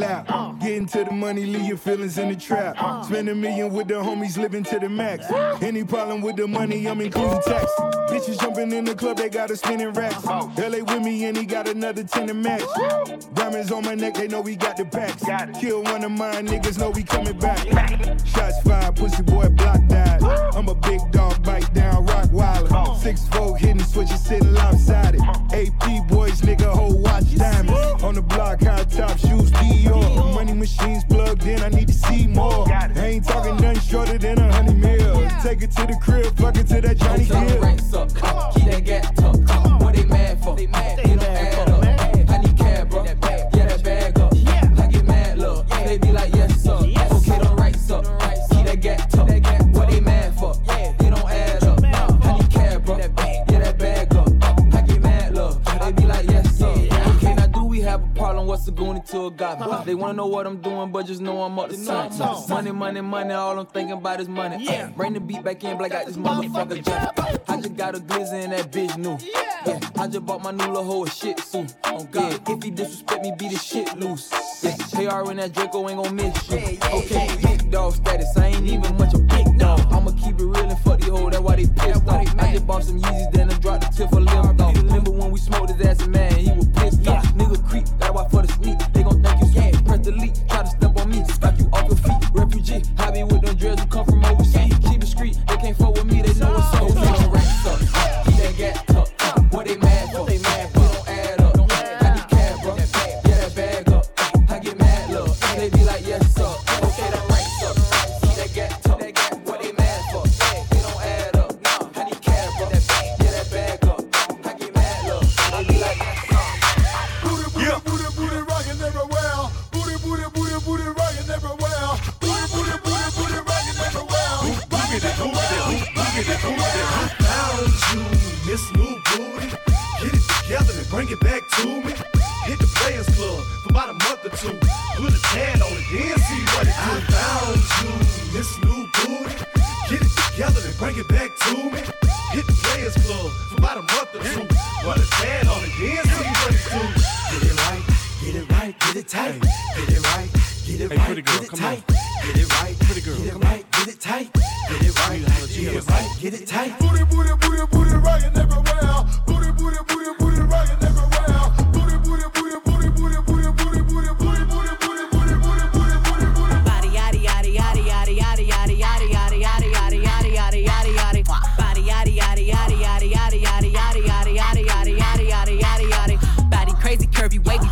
my lap. Getting to the money, leave your feelings in the trap. Spend a million with the homies, living to the max. Any problem with the money, I'm including tax. Bitches jumping in the club, they got a spinning racks. LA with me, and he got another 10 to match. Diamonds on my neck, they know we got the packs. Kill one of mine, niggas know we coming back. Shots fired, pussy boy block died. I'm a big dog, bite down, rock wilder. Six folk hitting switches, sitting lopsided. AP boys, nigga, whole watch diamonds. On the block, high top shoes, Dior. Money machines plugged in, I need to see more. I ain't talking nothing shorter than a hundred mil. Take it to the crib, fuck it to that Johnny Okay, don't Gill. up. Keep that gap tuck. What they mad for? They mad. It don't What's the goonie to a guy? They wanna know what I'm doing, but just know I'm up to something. Money, money, money. All I'm thinking about is money. Uh, Bring the beat back in, black out this motherfucker jump. I just got a glizzy in that bitch new. Yeah, I just bought my new little hoe a shit suit. Oh God, if he disrespect me, beat the shit loose. Yeah, KR and that Draco ain't gon' miss you. Okay, big dog status. I ain't even much a big dog. I'ma keep it real and fuck these hoes. That's why they pissed off. I just bought some Yeezys, then I dropped the tip for limbed off. Remember when we smoked his ass, and man, he was pissed off.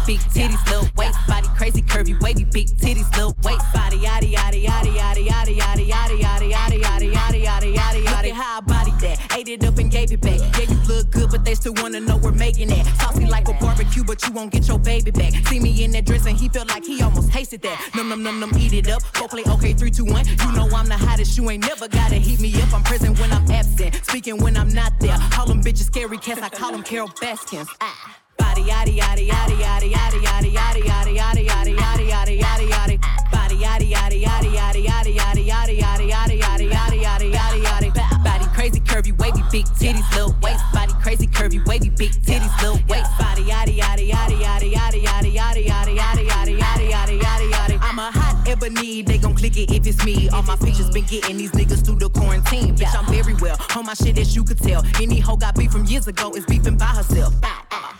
Big titties little waist body crazy curvy wavy big titties little waist body yaddy yaddy yaddy yaddy yaddy yaddy yaddy yaddy yaddy yaddy yaddy yaddy yaddy yaddy how I body that ate it up and gave it back yeah you look good but they still wanna know we're making it saucy like a barbecue but you won't get your baby back see me in that dress and he felt like he almost tasted that num num num num eat it up go play okay three two one you know I'm the hottest you ain't never gotta heat me up I'm present when I'm absent speaking when I'm not there call them bitches scary cats I call them Carole Baskins ah Body yaddy yaddy yaddy yaddy yaddy yaddy yaddy yaddy yaddy yaddy yaddy yaddy yaddy yaddy body yaddy yaddy yaddy yaddy yaddy yaddy yaddy yaddy yaddy yaddy yaddy yaddy yaddy yaddy body crazy curvy wavy big titties little waist body crazy curvy wavy big titties little waist body yaddy yaddy yaddy yaddy yaddy yaddy yaddy yaddy yaddy yaddy yaddy yaddy yaddy yaddy I'm a hot ebony they gon' click it if it's me all my pictures been getting these niggas through the quarantine bitch I'm very well on my shit as you could tell any hoe got beef from years ago is beefing by herself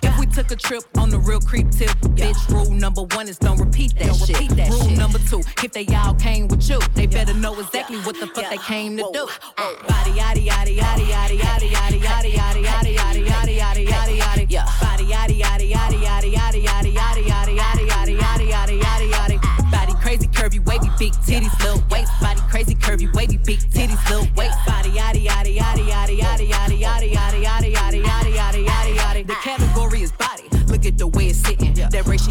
if we took a trip on the real creep tip, bitch, rule number one is don't repeat that Don't shit. repeat that rule shit. number two, if they all came with you, they better know exactly what the fuck they came to do. Body yaddy yaddy yaddy yaddy yaddy yaddy yaddy yaddy yaddy yaddy yaddy yaddy yaddy yaddy yeah. Body yaddy yaddy yaddy yaddy yaddy yaddy yaddy yaddy yaddy yaddy yaddy yaddy yaddy yaddy. Body crazy curvy wavy big titties little waist. Body crazy curvy wavy big titties little waist. Body yaddy yaddy yaddy yaddy yaddy yaddy yaddy yaddy yaddy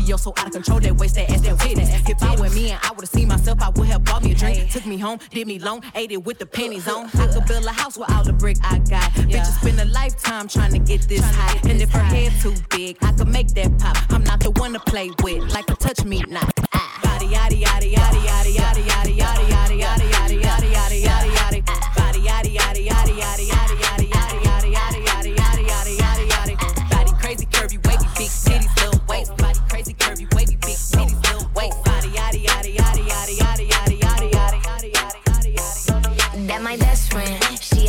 it's sitting. That ratio so out of control. That waist, that ass, that titties. If I were me and I would've seen myself, I would have bought me a drink. Took me home, did me long, ate it with the pennies on. I could build a house with all the brick I got. Bitches spend a lifetime trying to get this high. And if her head too big, I could make that pop. I'm not the one to play with, like a touch me not. Body yaddy yaddy yaddy yaddy yaddy yaddy yaddy yaddy yaddy yaddy yaddy yaddy yaddy yaddy. Yaddy yaddy yaddy yaddy yaddy yaddy yaddy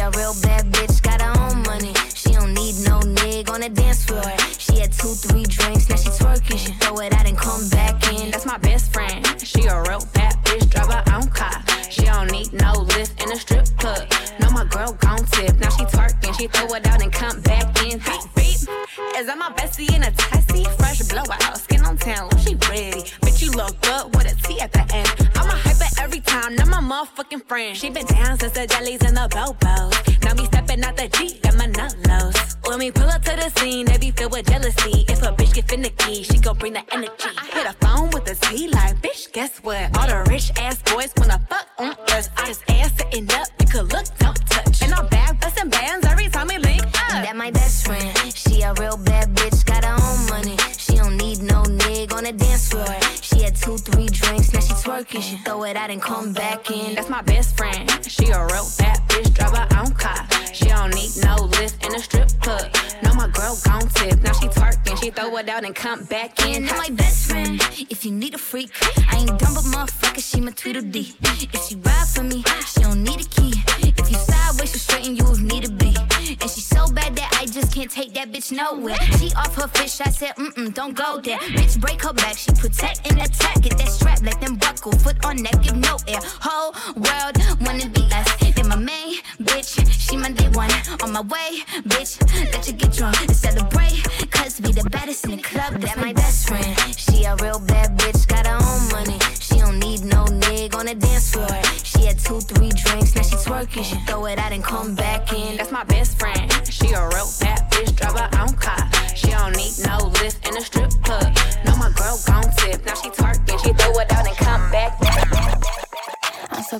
a real bad bitch, got her own money. She don't need no nig on the dance floor. She had two, three drinks, now she twerking. She throw it out and come back in. That's my best friend. She a real bad bitch, drive her own car. She don't need no lift in a strip club. No, my girl gon' tip. Now she twerking, she throw it out and come back in. Beep, beep. Is that my bestie in a taxi? Fresh blowout, skin on town, oh, she ready. Bitch, you look good with a T at the end. I'm a hyper every time, not my motherfucking friend. She been down since the jellies and the bobos. When we pull up to the scene, they be filled with jealousy. If a bitch get finicky, she gon' bring the energy. I hit a phone with a Z like, bitch, guess what? All the rich ass boys wanna fuck on us. I just ass sitting up, you could look, don't touch. And I'm back busting bands every time we link up. That my best friend. She a real bad bitch, got her own money. She don't need no nig on the dance floor. She had two, three drinks, now she twerking. She throw it out and come back in. That's my best friend. She a real bad it out and come back in. And my best friend, if you need a freak, I ain't dumb but motherfucker, she my Tweedledee. If she ride for me, she don't need a key. If you sideways, she straighten you if need to be. And she so bad that I just can't take that bitch nowhere. She off her fish, I said, mm mm, don't go there. Bitch, break her back, she protect and attack. Get that strap, let them buckle, foot on neck, give no air. Whole world wanna be us. Then my main bitch, she my day one. On my way, bitch, let you get drunk we the baddest in the club, that my best friend. She a real bad bitch, got her own money. She don't need no nig on the dance floor. She had two, three drinks, now she twerking. She throw it out and come back in. That's my best friend. She a real bad bitch, drive her own car. She don't need no lift in a strip club. No, my girl gon' tip. Now she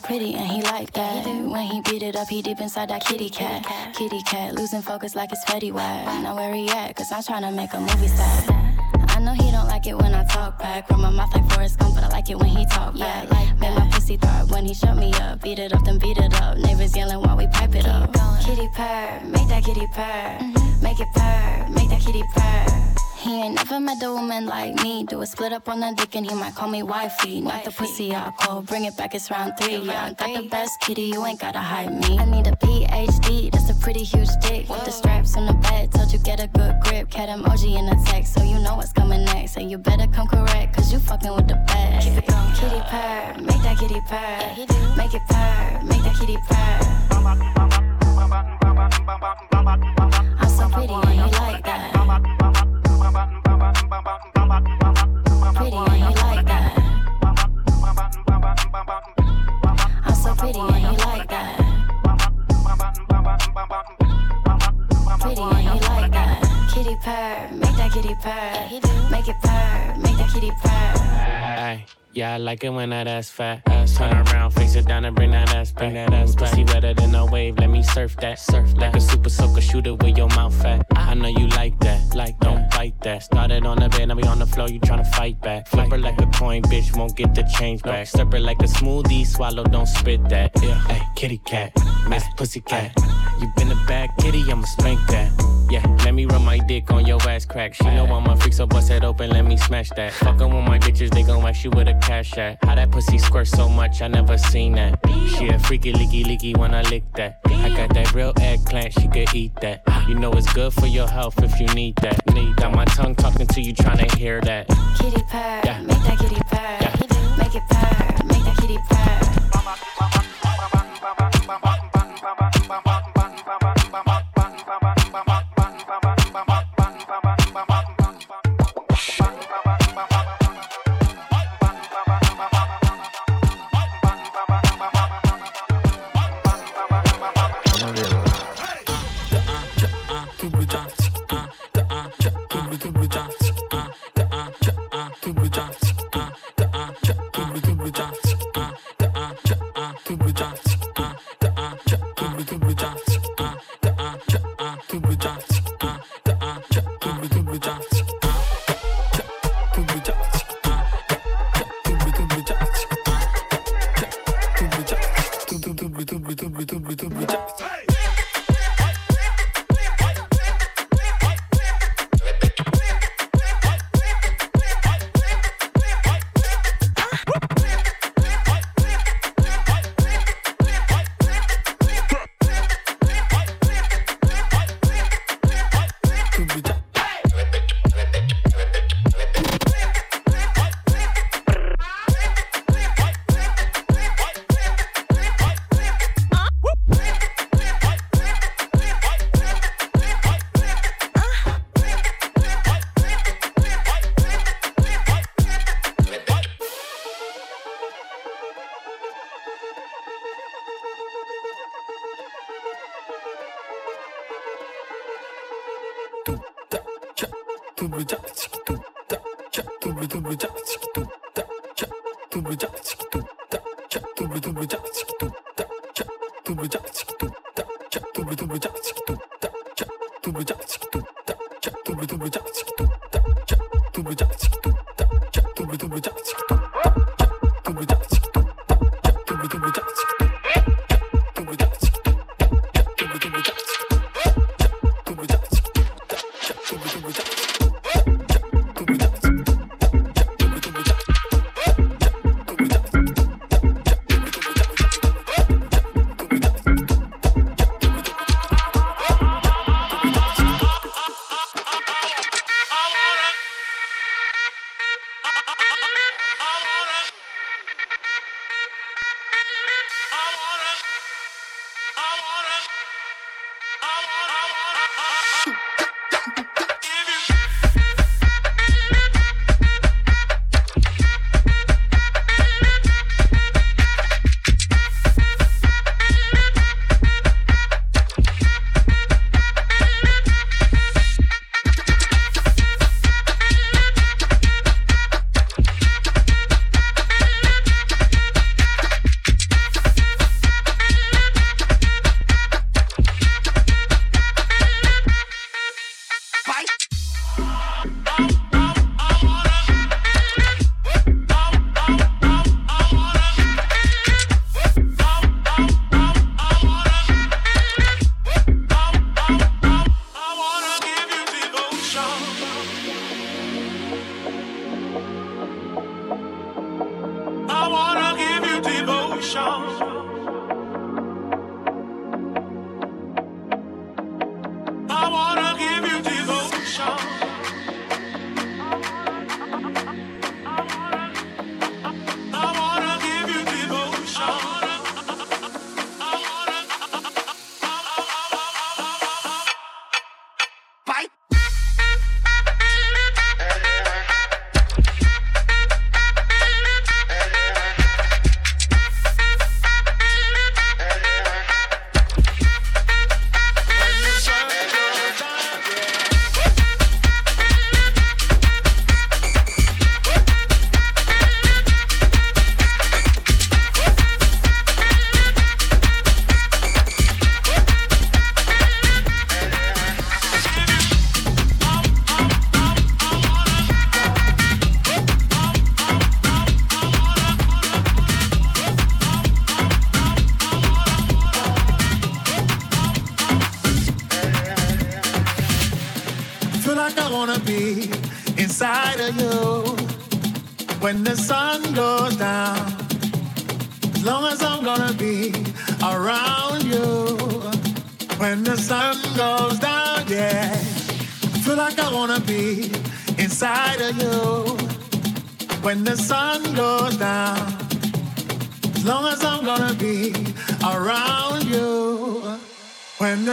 pretty and he like that. When he beat it up, he deep inside that kitty cat. Kitty cat, losing focus like it's Fetty Wap. Know where he at, cause I'm tryna make a movie set. I know he don't like it when I talk back. Run my mouth like Forrest Gump, but I like it when he talk back. Make my pussy throb when he shut me up. Beat it up, then beat it up. Neighbors yelling while we pipe it up. Kitty purr, make that kitty purr. Mm-hmm. Make it purr, make that kitty purr. He ain't never met a woman like me. Do a split up on the dick and he might call me wifey. Not the pussy out call, bring it back, it's round three. Yeah, I got the best kitty, you ain't gotta hide me. I need a PhD, that's a pretty huge dick. With the straps on the bed, told you get a good grip. Cat emoji in the text, so you know what's coming next. And you better come correct, cause you fucking with the best. Keep it going. Kitty purr, make that kitty purr. he do Make it purr, make that kitty purr. I'm so pretty and you like that. You like that. I'm so pretty you like that. You like that. Kitty purr, make that kitty purr. Make it purr, make that kitty purr. Ay, yeah, I like it when that ass fat. Ass Turn around, face it down and bring that ass back. Bring that ass back. Pussy wetter than a wave, let me surf that. Surf like a super soaker, shoot it with your mouth fat. I know you like that, like don't bite that. Started on the bed, now we on the floor, you tryna fight back. Flip her like a coin, bitch, won't get the change back. Stir her like a smoothie, swallow, don't spit that. Yeah, hey, kitty cat, miss pussy cat. You been a bad kitty, I'ma spank that. Yeah, let me run my dick on your ass crack. She know I'm a freak, so bust it open, let me smash that. Fuckin' with my bitches, they gon' ask you with a cash at. How that pussy squirt so much, I never seen that. She a freaky, leaky, leaky when I lick that. I got that real eggplant, she could eat that. You know it's good for your health if you need that. Need got my tongue talking to you, tryna hear that. Kitty purr, Yeah. make that kitty purr. Make it purr,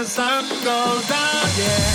sun goes down, yeah.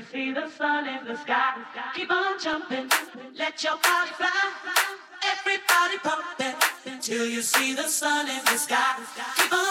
you see the sun in the sky, keep on jumping. Let your body fly. Everybody pump it till you see the sun in the sky. Keep on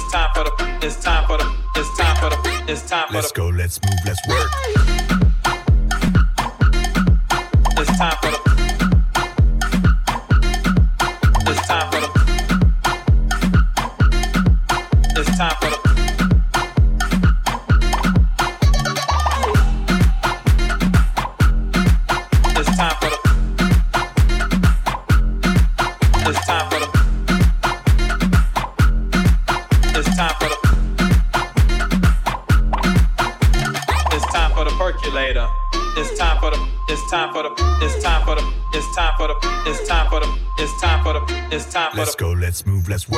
It's time for the. It's time for the. It's time for the. It's time for the. Let's go. Let's move. move, let's work.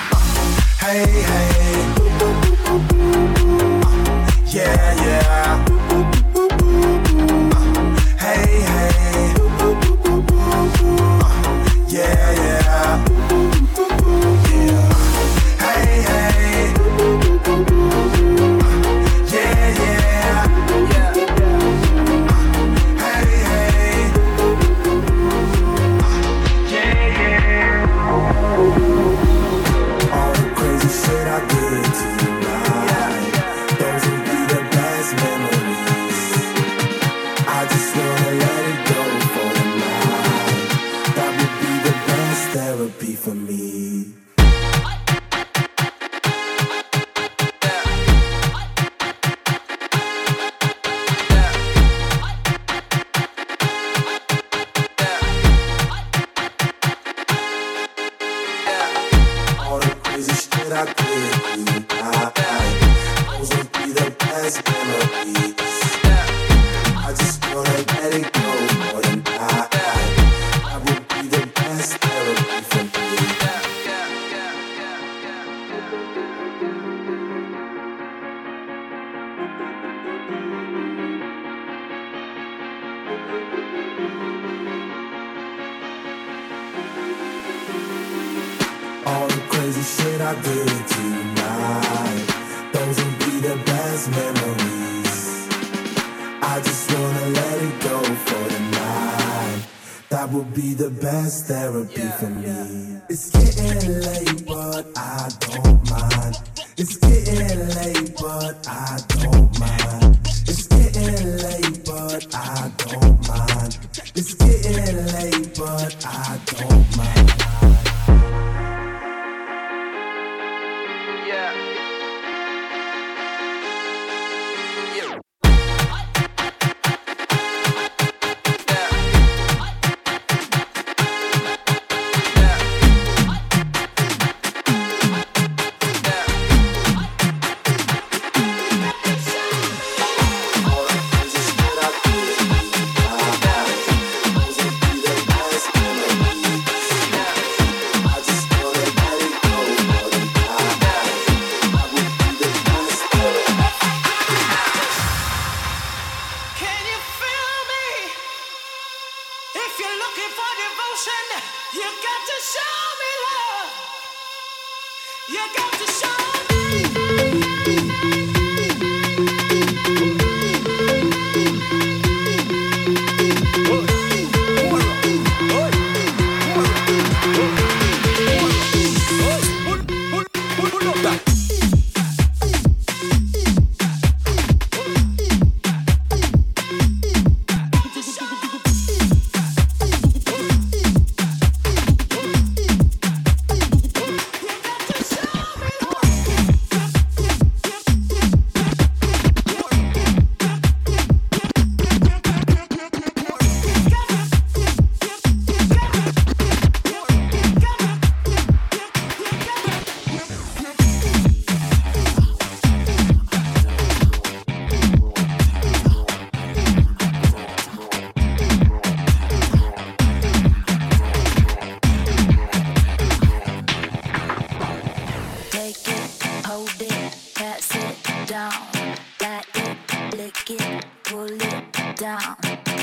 Hey, hey. Uh, yeah, yeah. Uh, hey, hey.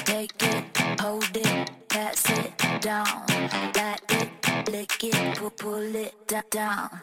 Take it, hold it, pass it down. Light it, lick it, pull, pull it down. down.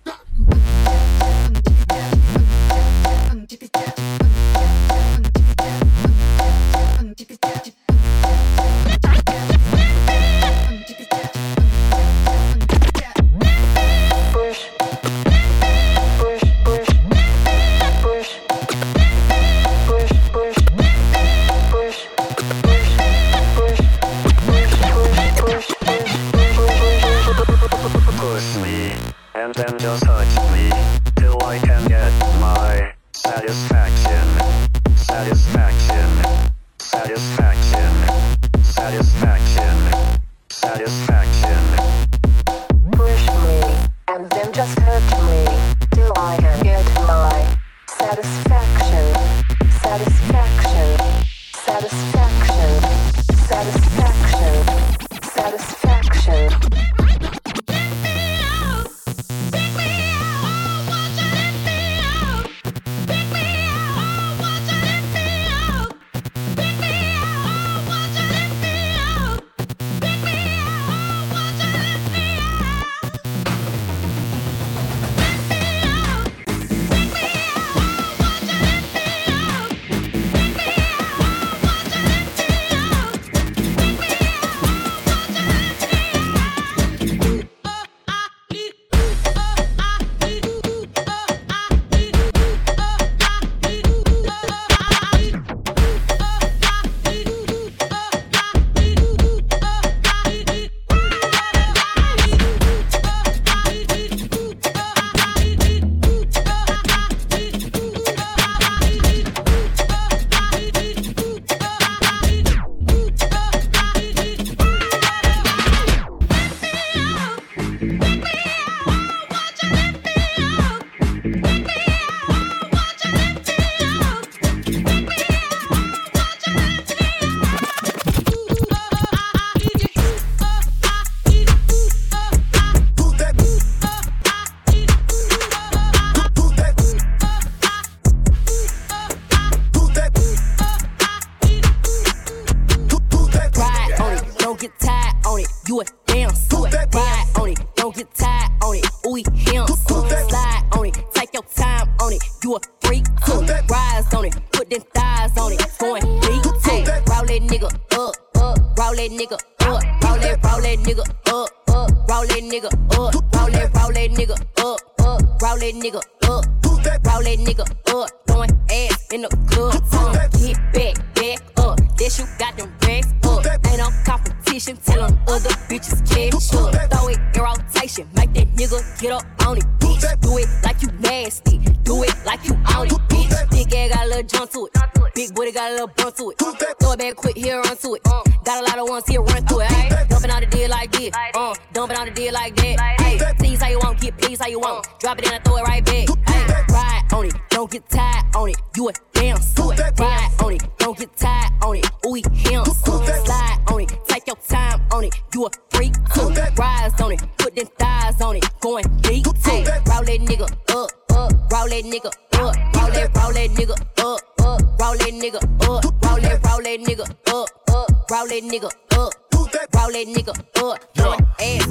don't get tired on it. You a damn suit. Ride on it, don't get tired on it. Ooh, him. Slide on it, take your time on it. You a freak too. Rise on it, put them thighs on it. Going deep too. Roll that nigga up, up. Roll that nigga up. Roll that, roll that nigga up, up. Roll that nigga up. Roll that, roll that nigga up, up. Roll that nigga up. Roll that nigga up, yeah.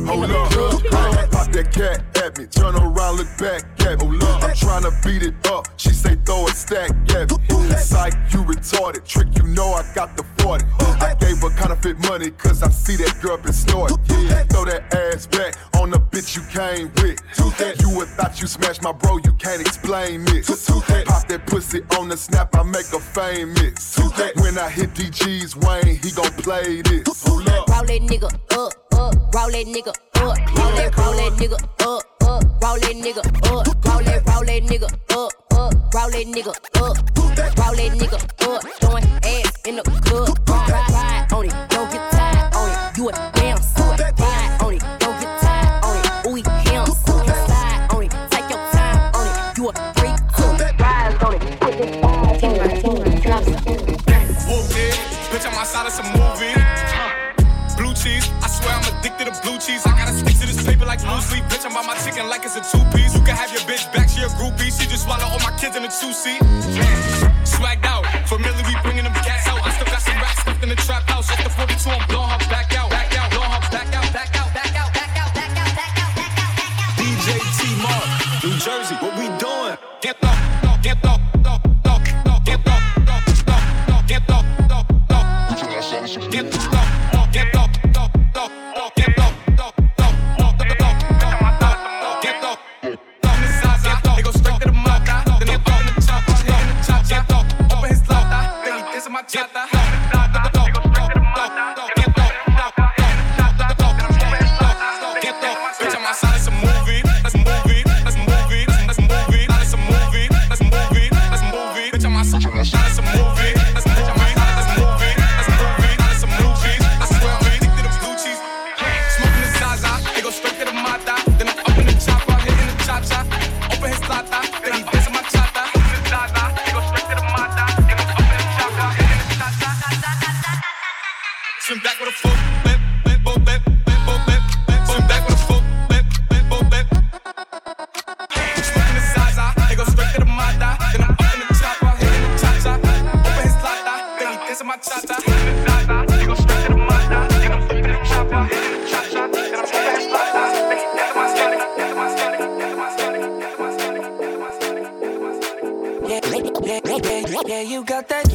Hold up. the club. Pop that cat at me, turn around, look back at me. I'm trying beat it up. She say throw a stack at me. Psych, you retarded. Trick, you know I got the 40. I counterfeit money, cause I see that girl been snorting. Yeah, throw that ass back on the bitch you came with. You would thought you smashed my bro, you can't explain this. Pop that pussy on the snap, I make her famous. When I hit DG's Wayne, he gon' play this. Roll that nigga up, up, roll that nigga up, roll that, roll that nigga up, up, roll that nigga up, roll that, roll that nigga up, up, roll that nigga up, roll that nigga up, throwing ass in the club. No sleep, bitch, I'm by my chicken like it's a two piece. You can have your bitch back, she a groupie. She just swallow all my kids in a two seat. Swagged out. Familiar, we bringing them cats out. I still got some racks stuffed in the trap house. Off the 42, I'm blowing her back you got that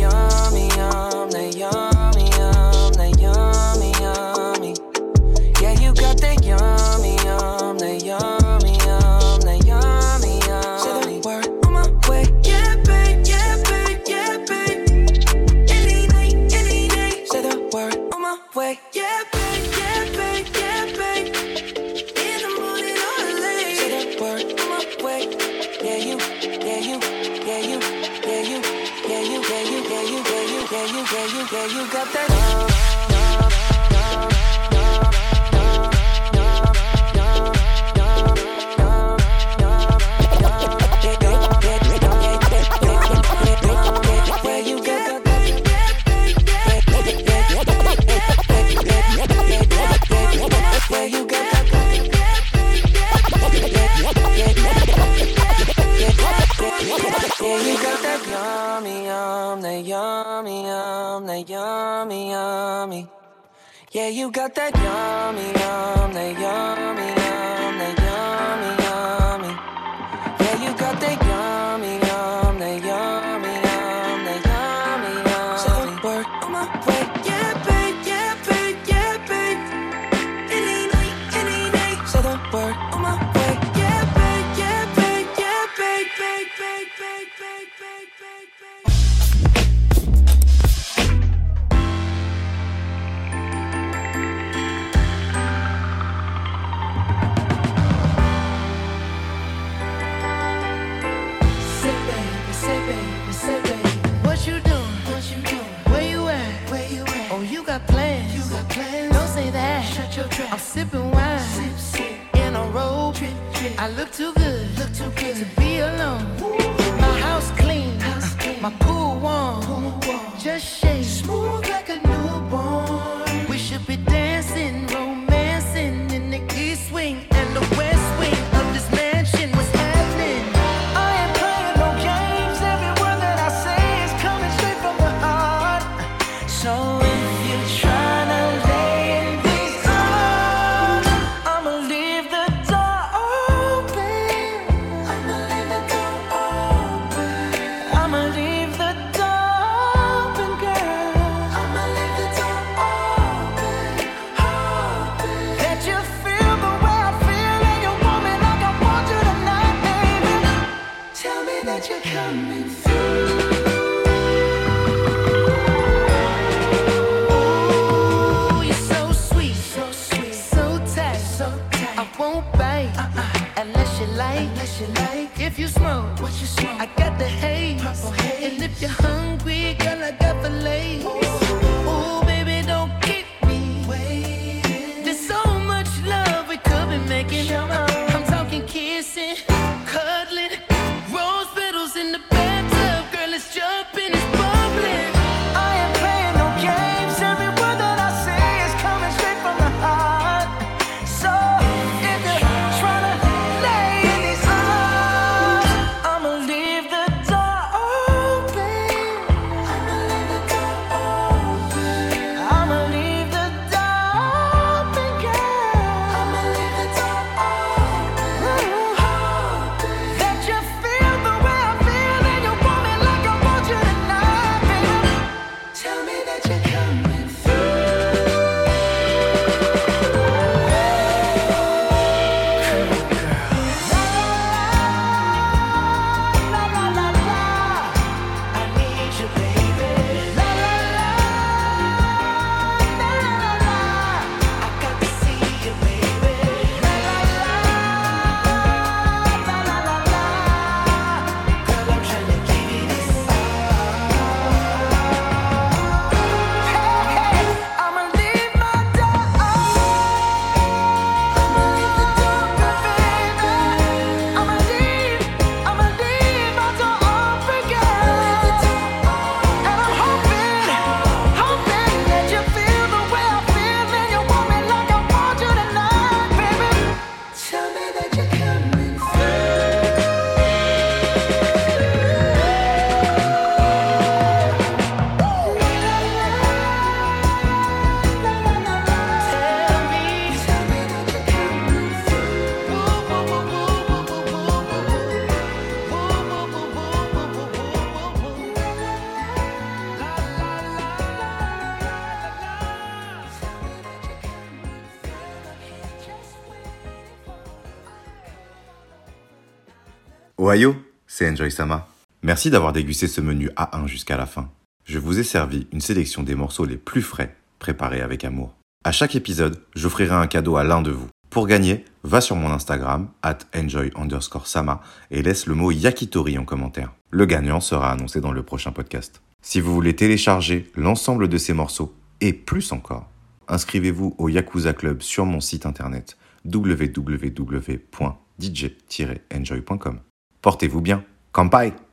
Ohio, c'est Enjoy Sama. Merci d'avoir dégusté ce menu A1 jusqu'à la fin. Je vous ai servi une sélection des morceaux les plus frais, préparés avec amour. À chaque épisode, j'offrirai un cadeau à l'un de vous. Pour gagner, va sur mon Instagram, at enjoy underscore sama, et laisse le mot yakitori en commentaire. Le gagnant sera annoncé dans le prochain podcast. Si vous voulez télécharger l'ensemble de ces morceaux, et plus encore, inscrivez-vous au Yakuza Club sur mon site internet www.dj-enjoy.com. Portez-vous bien. Kampai